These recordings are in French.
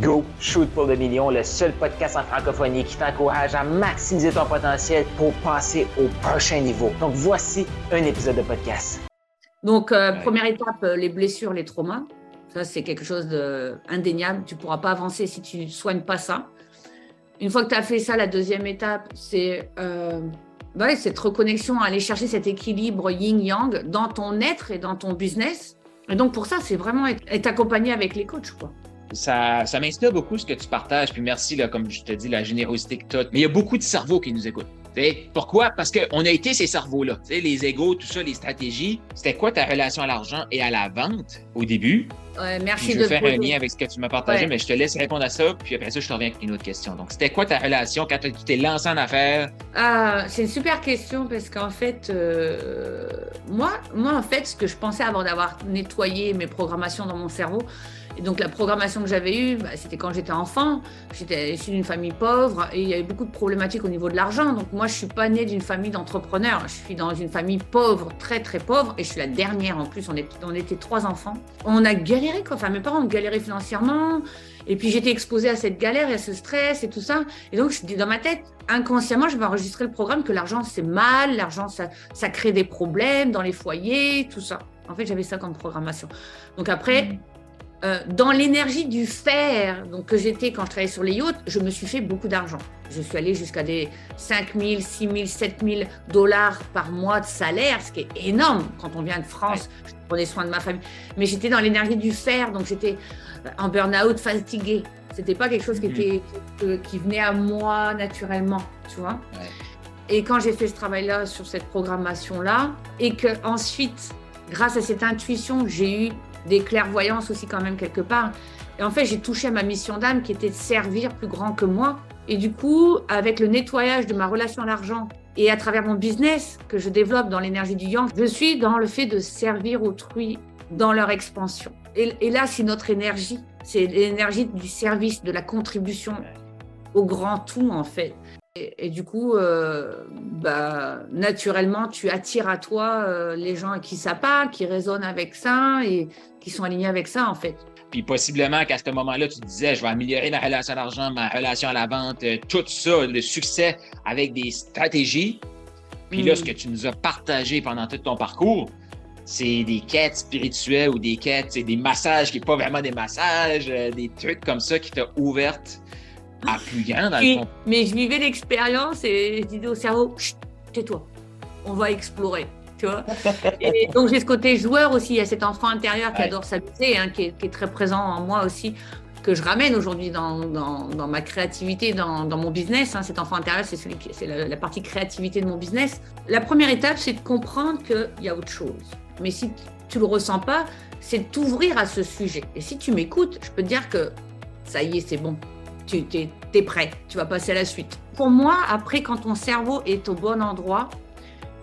Go Shoot pour le million, le seul podcast en francophonie qui t'encourage à maximiser ton potentiel pour passer au prochain niveau. Donc voici un épisode de podcast. Donc euh, première étape, euh, les blessures, les traumas. Ça c'est quelque chose d'indéniable. Tu ne pourras pas avancer si tu ne soignes pas ça. Une fois que tu as fait ça, la deuxième étape, c'est euh, cette reconnexion, aller chercher cet équilibre yin-yang dans ton être et dans ton business. Et donc pour ça, c'est vraiment être, accompagné avec les coachs. Quoi ça, ça m'inspire beaucoup ce que tu partages. Puis merci, là, comme je te dis, la générosité que tu as. Mais il y a beaucoup de cerveaux qui nous écoutent. Pourquoi? Parce qu'on a été ces cerveaux-là. Les égaux, tout ça, les stratégies. C'était quoi ta relation à l'argent et à la vente au début? Ouais, merci je vais faire un lien avec ce que tu m'as partagé, mais je te laisse répondre à ça. Puis après ça, je te reviens avec une autre question. Donc, c'était quoi ta relation quand tu t'es lancé en affaires? Ah, c'est une super question parce qu'en fait, euh, moi, moi, en fait, ce que je pensais avant d'avoir nettoyé mes programmations dans mon cerveau, et donc la programmation que j'avais eue, bah, c'était quand j'étais enfant. J'étais issue d'une famille pauvre et il y avait beaucoup de problématiques au niveau de l'argent. Donc moi, je suis pas née d'une famille d'entrepreneurs. Je suis dans une famille pauvre, très très pauvre, et je suis la dernière en plus. On, était trois enfants. On a galéré quoi. Enfin, mes parents ont galéré financièrement. Et puis j'étais exposée à cette galère et à ce stress et tout ça. Et donc je dis dans ma tête, inconsciemment, je vais enregistrer le programme que l'argent c'est mal, l'argent ça, ça crée des problèmes dans les foyers, tout ça. En fait, j'avais ça comme programmation. Donc après, mmh. Euh, dans l'énergie du faire, donc que j'étais quand je travaillais sur les yachts, je me suis fait beaucoup d'argent. Je suis allée jusqu'à des 5 000, 6 000, 7 000 dollars par mois de salaire, ce qui est énorme quand on vient de France. Je prenais soin de ma famille. Mais j'étais dans l'énergie du faire, donc j'étais en burn-out, fatiguée. C'était pas quelque chose qui, était, qui venait à moi naturellement, tu vois. Et quand j'ai fait ce travail-là sur cette programmation-là, et que ensuite, grâce à cette intuition, j'ai eu des clairvoyances aussi quand même quelque part. Et en fait, j'ai touché à ma mission d'âme qui était de servir plus grand que moi. Et du coup, avec le nettoyage de ma relation à l'argent et à travers mon business que je développe dans l'énergie du yang, je suis dans le fait de servir autrui dans leur expansion. Et, là, c'est notre énergie. C'est l'énergie du service, de la contribution au grand tout, en fait. Et, du coup, euh, bah, naturellement, tu attires à toi euh, les gens à qui ça parle, qui résonnent avec ça et qui sont alignés avec ça, en fait. Puis possiblement qu'à ce moment-là, tu disais, je vais améliorer ma relation à l'argent, ma relation à la vente, euh, tout ça, le succès avec des stratégies. Puis là, ce mm. que tu nous as partagé pendant tout ton parcours, c'est des quêtes spirituelles ou des quêtes, c'est des massages qui n'est pas vraiment des massages, des trucs comme ça qui t'ont ouverte à plus grand, dans le fond. Mais je vivais l'expérience et je disais au cerveau, tais-toi, on va explorer. Tu vois et donc j'ai ce côté joueur aussi, il y a cet enfant intérieur qui adore s'amuser, hein, qui, est, très présent en moi aussi, que je ramène aujourd'hui dans, dans, dans, ma créativité, dans, dans mon business. Hein. Cet enfant intérieur, c'est celui c'est la, la, partie créativité de mon business. La première étape, c'est de comprendre qu'il y a autre chose. Mais si tu le ressens pas, c'est de t'ouvrir à ce sujet. Et si tu m'écoutes, je peux te dire que ça y est, c'est bon tu es, prêt, tu vas passer à la suite. Pour moi, après, quand ton cerveau est au bon endroit,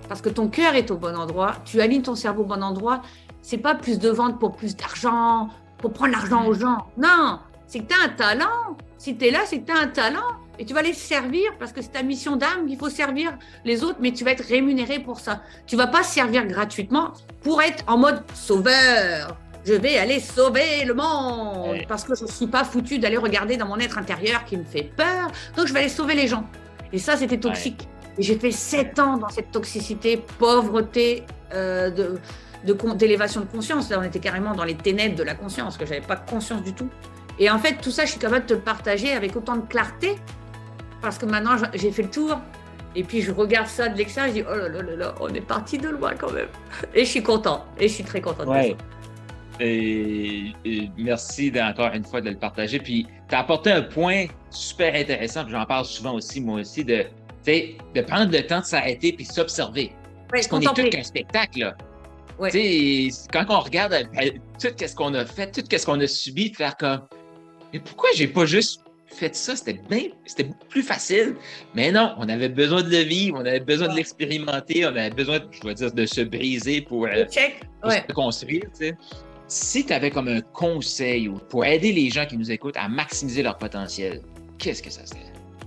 parce que ton cœur est au bon endroit, tu alignes ton cerveau au bon endroit, c'est pas plus de vente pour plus d'argent, pour prendre l'argent aux gens. Non, c'est que tu as un talent. Si tu es là, c'est que tu as un talent et tu vas les servir parce que c'est ta mission d'âme qu'il faut servir les autres, mais tu vas être rémunéré pour ça. Tu vas pas servir gratuitement pour être en mode sauveur je vais aller sauver le monde parce que je ne suis pas foutu d'aller regarder dans mon être intérieur qui me fait peur. Donc je vais aller sauver les gens. Et ça, c'était toxique. Et j'ai fait sept ans dans cette toxicité, pauvreté, euh, de d'élévation de, conscience. Là, on était carrément dans les ténèbres de la conscience, que j'avais pas conscience du tout. Et en fait, tout ça, je suis capable de te le partager avec autant de clarté, parce que maintenant, j'ai fait le tour. Et puis, je regarde ça de l'extérieur, je dis, oh là là là là, on est parti de loin quand même. Et je suis content. Et je suis très contente. Ouais. Et, merci encore une fois de le partager. Puis, tu as apporté un point super intéressant, j'en parle souvent aussi, moi aussi, de, de prendre le temps de s'arrêter puis s'observer. Parce qu'on est tout qu'un spectacle, là. Quand on regarde euh, tout ce qu'on a fait, tout ce qu'on a subi, de faire comme Mais pourquoi j'ai pas juste fait ça? C'était bien, c'était beaucoup plus facile. Mais non, on avait besoin de le vivre, on avait besoin de l'expérimenter, on avait besoin, je dois dire, de se briser pour, euh, pour se construire. sais si tu avais comme un conseil pour aider les gens qui nous écoutent à maximiser leur potentiel, qu'est-ce que ça serait?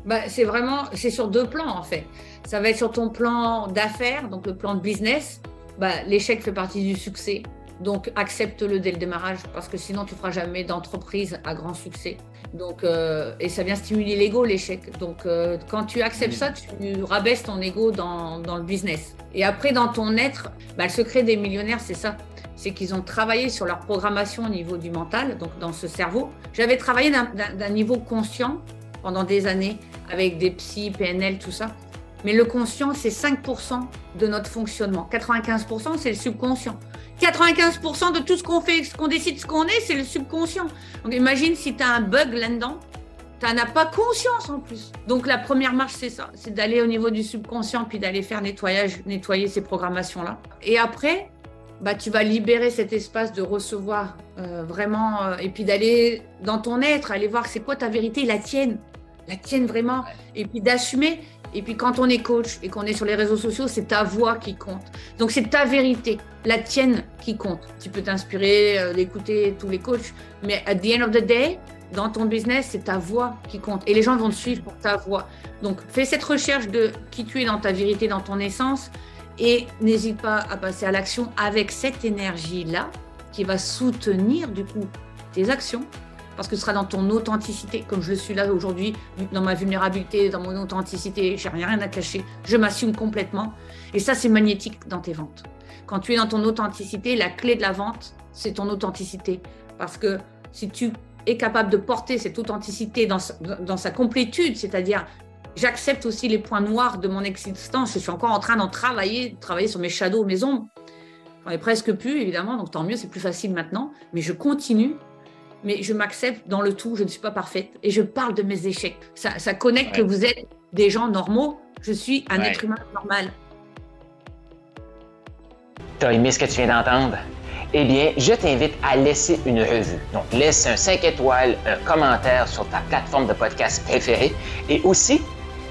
Ben, c'est vraiment, c'est sur deux plans en fait. Ça va être sur ton plan d'affaires, donc le plan de business. Ben, l'échec fait partie du succès. Donc, accepte-le dès le démarrage parce que sinon, tu feras jamais d'entreprise à grand succès. Donc, euh, et ça vient stimuler l'ego, l'échec. Donc, euh, quand tu acceptes ça, tu rabaisses ton ego dans, dans, le business. Et après, dans ton être, bah, le secret des millionnaires, c'est ça. C'est qu'ils ont travaillé sur leur programmation au niveau du mental, donc dans ce cerveau. J'avais travaillé d'un niveau conscient pendant des années avec des psy, PNL, tout ça. Mais le conscient, c'est 5% de notre fonctionnement. 95%, c'est le subconscient. 95% de tout ce qu'on fait, ce qu'on décide, ce qu'on est, c'est le subconscient. Donc imagine si tu as un bug là-dedans, tu n'en as pas conscience en plus. Donc la première marche, c'est ça, c'est d'aller au niveau du subconscient, puis d'aller faire nettoyage, nettoyer ces programmations-là. Et après, bah, tu vas libérer cet espace de recevoir euh, vraiment, euh, et puis d'aller dans ton être, aller voir c'est quoi ta vérité, la tienne, la tienne vraiment, et puis d'assumer. Et puis quand on est coach et qu'on est sur les réseaux sociaux, c'est ta voix qui compte. Donc c'est ta vérité, la tienne qui compte. Tu peux t'inspirer euh, d'écouter tous les coachs, mais at the end of the day, dans ton business, c'est ta voix qui compte. Et les gens vont te suivre pour ta voix. Donc fais cette recherche de qui tu es dans ta vérité, dans ton essence, et n'hésite pas à passer à l'action avec cette énergie-là qui va soutenir du coup tes actions, parce que ce sera dans ton authenticité, comme je le suis là aujourd'hui, dans ma vulnérabilité, dans mon authenticité, j'ai rien à cacher, je m'assume complètement. Et ça, c'est magnétique dans tes ventes. Quand tu es dans ton authenticité, la clé de la vente, c'est ton authenticité. Parce que si tu es capable de porter cette authenticité dans sa, dans sa complétude, c'est-à-dire j'accepte aussi les points noirs de mon existence, je suis encore en train d'en travailler, de travailler sur mes shadows, mes ombres. J'en ai presque plus, évidemment, donc tant mieux, c'est plus facile maintenant, mais je continue mais je m'accepte dans le tout, je ne suis pas parfaite et je parle de mes échecs. Ça, ça connecte que vous êtes des gens normaux, je suis un être humain normal. T'as aimé ce que tu viens d'entendre? Eh bien, je t'invite à laisser une revue. Donc, laisse un 5 étoiles, un commentaire sur ta plateforme de podcast préférée et aussi